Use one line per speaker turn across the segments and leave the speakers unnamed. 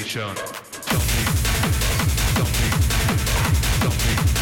salvation. Tell me, tell me,
tell me.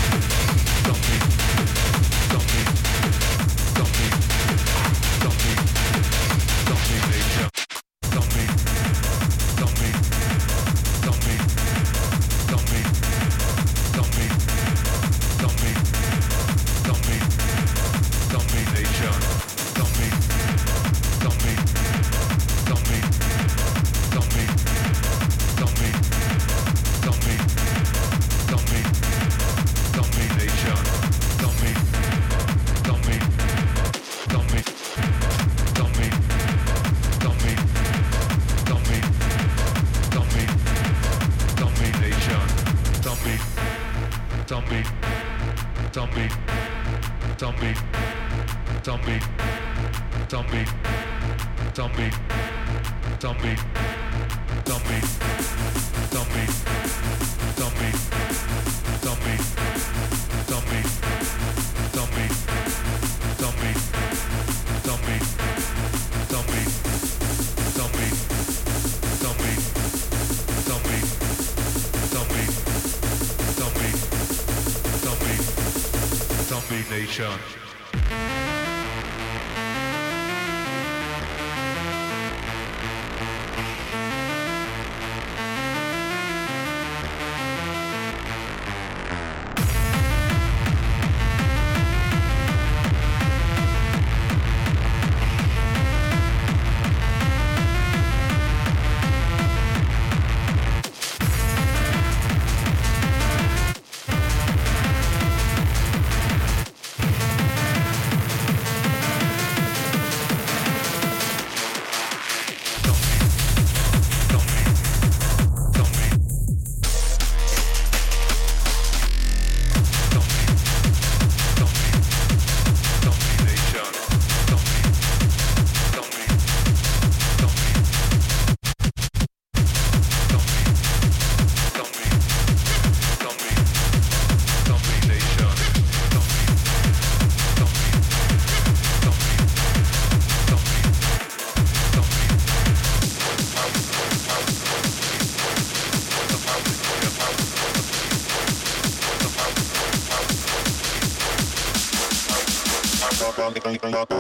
Thank you.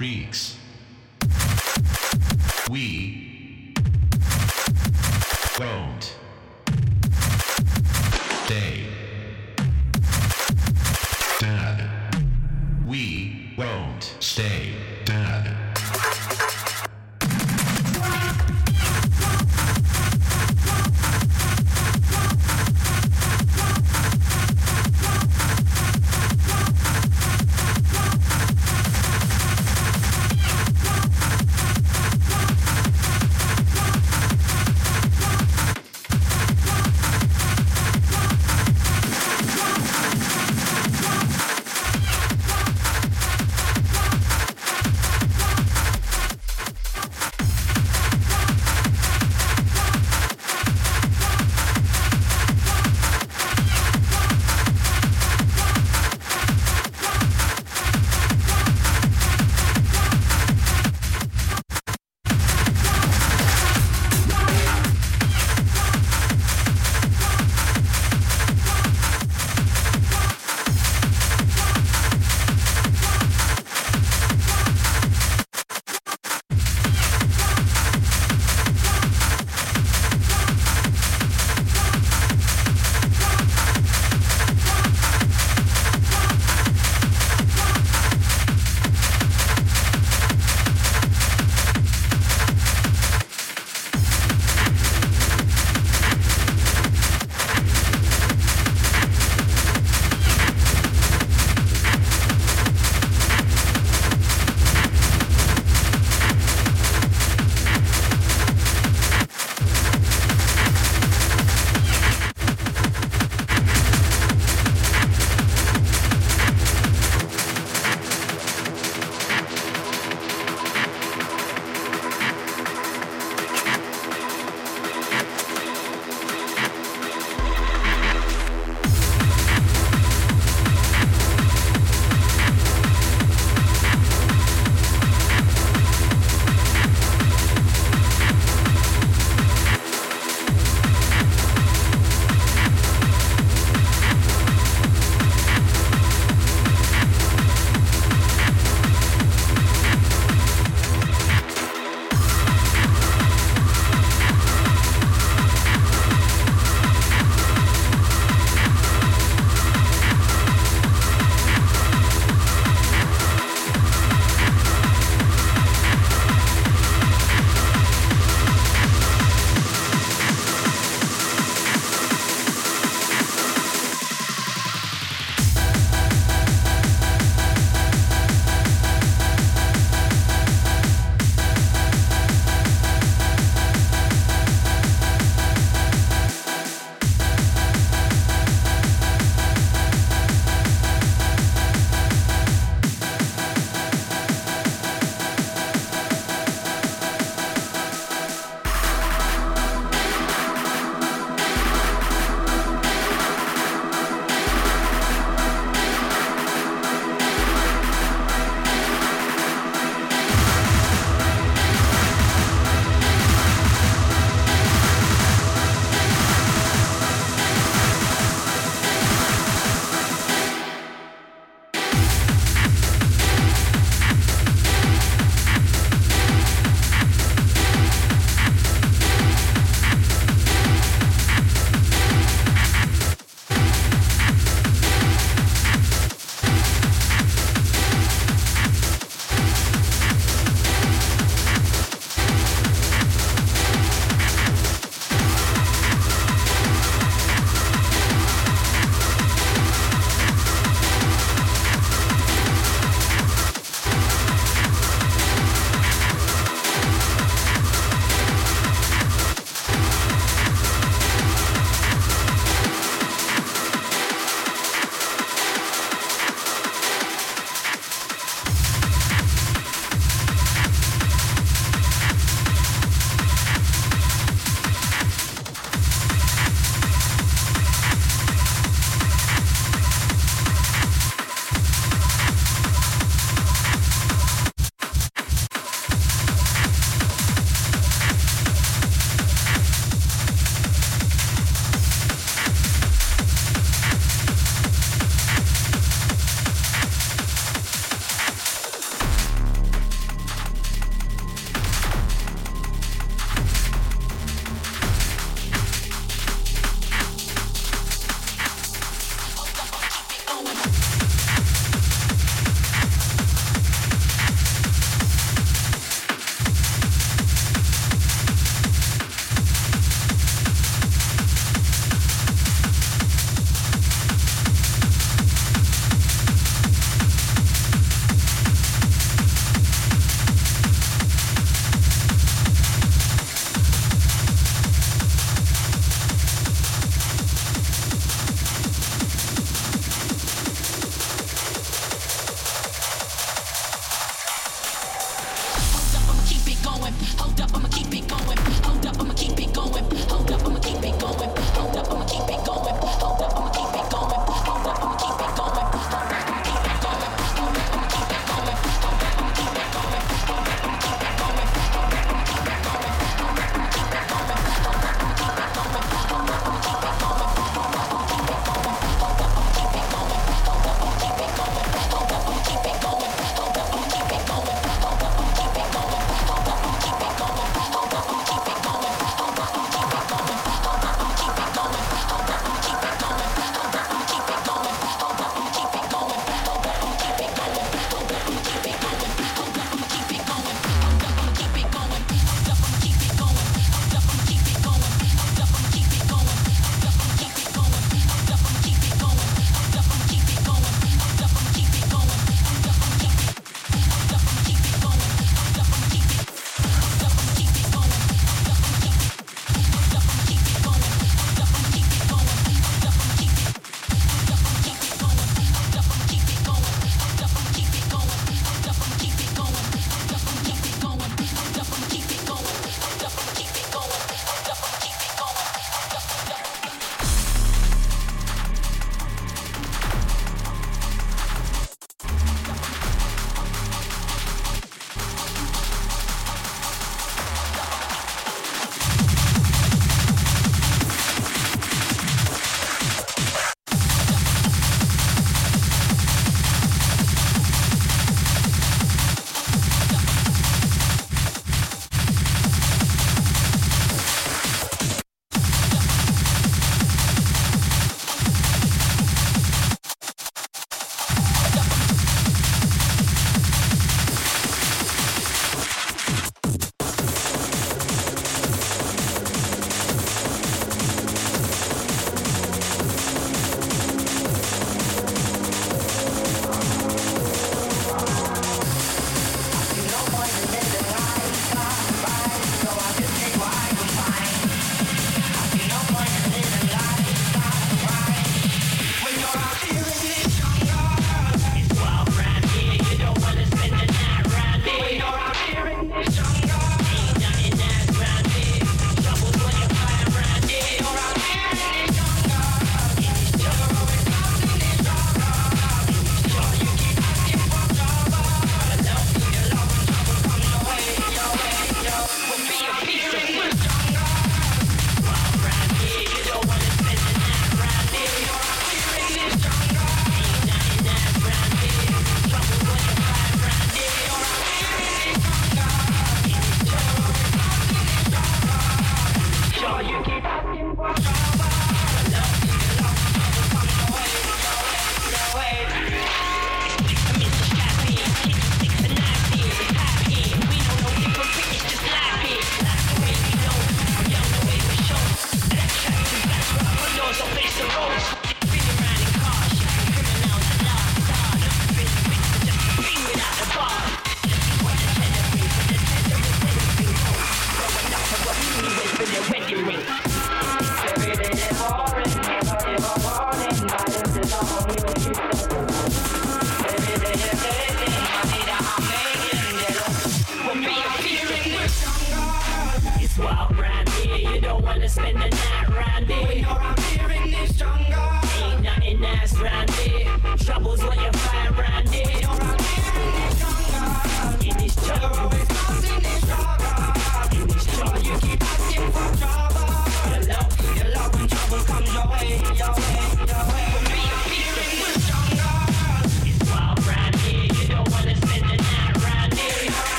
Freaks.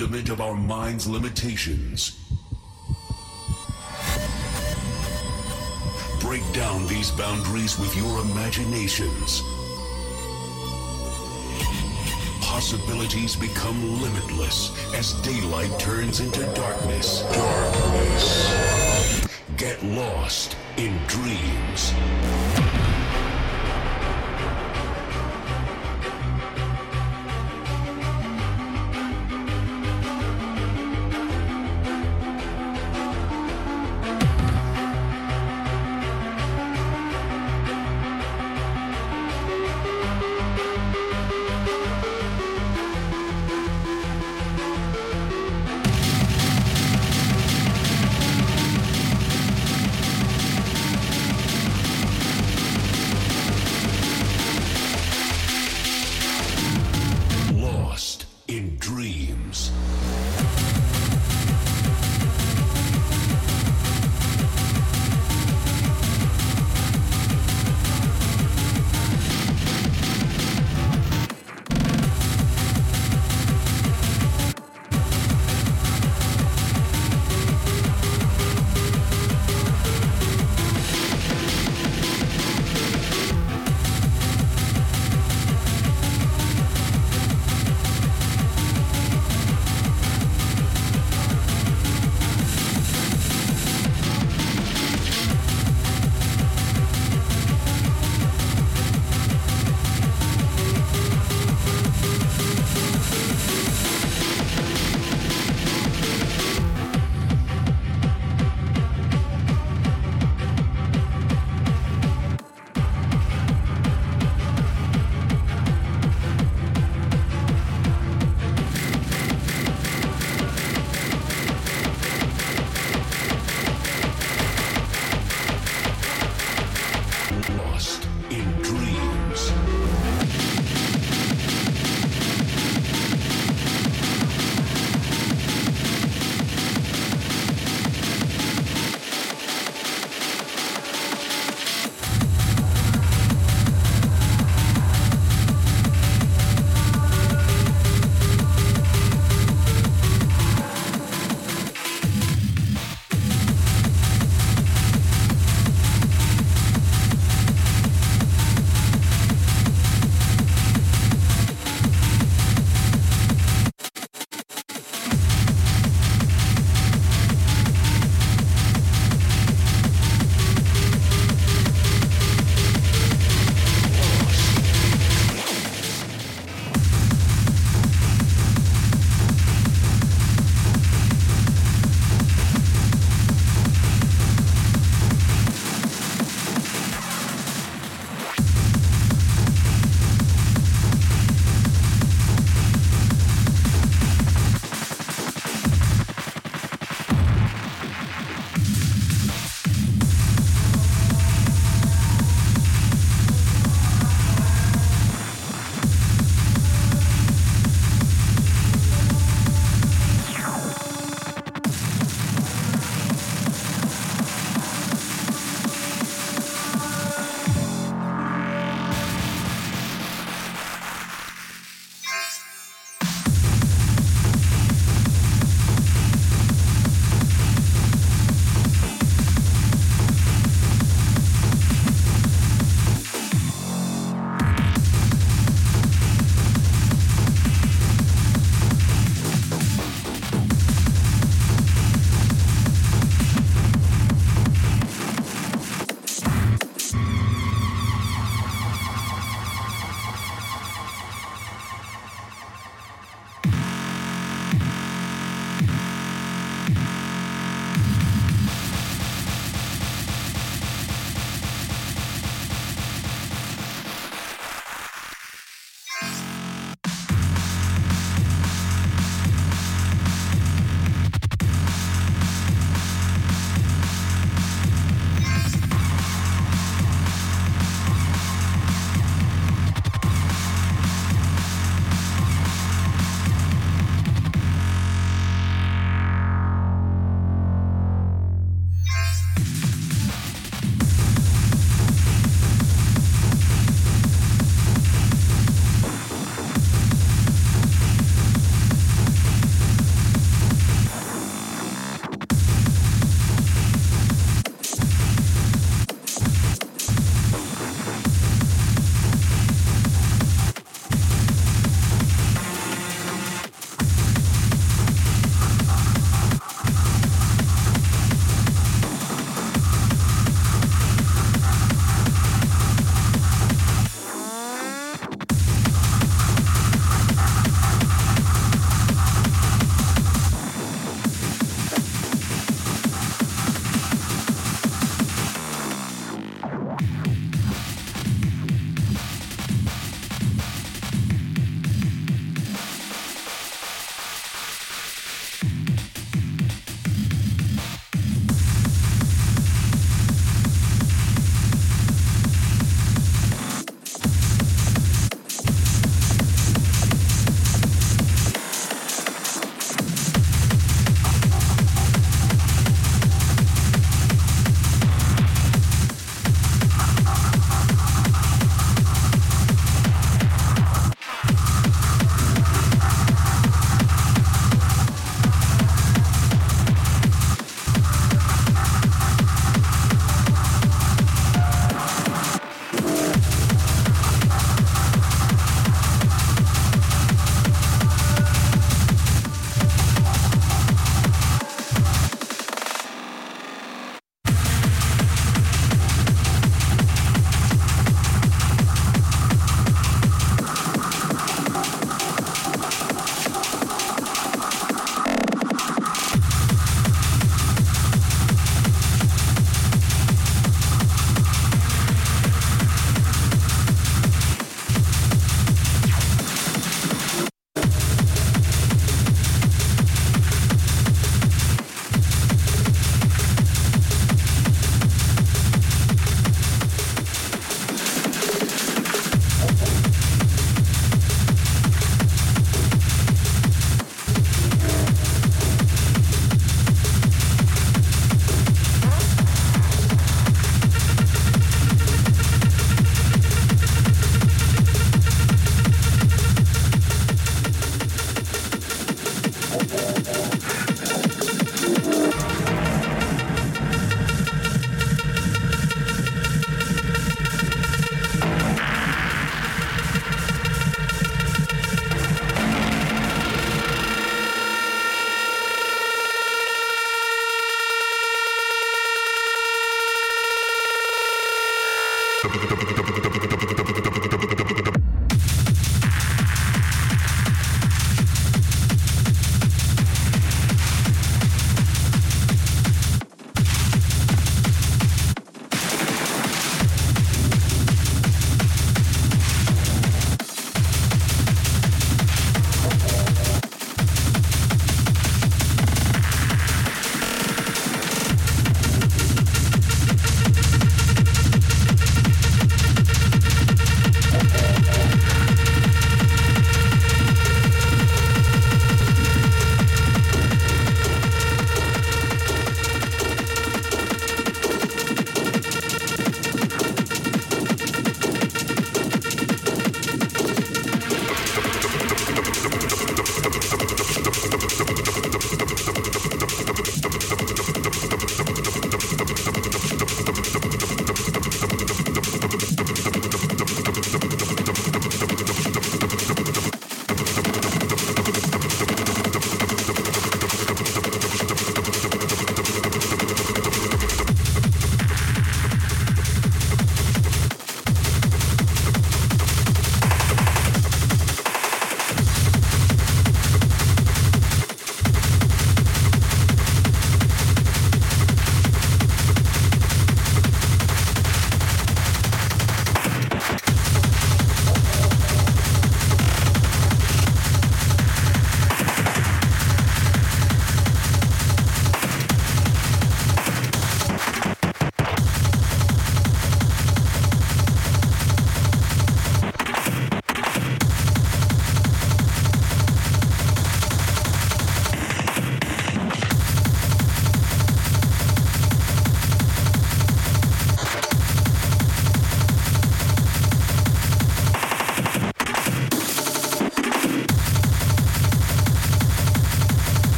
Fundament of our mind's limitations. Break down these boundaries with your imaginations. Possibilities become limitless as daylight turns into darkness. Darkness. Get lost in dreams.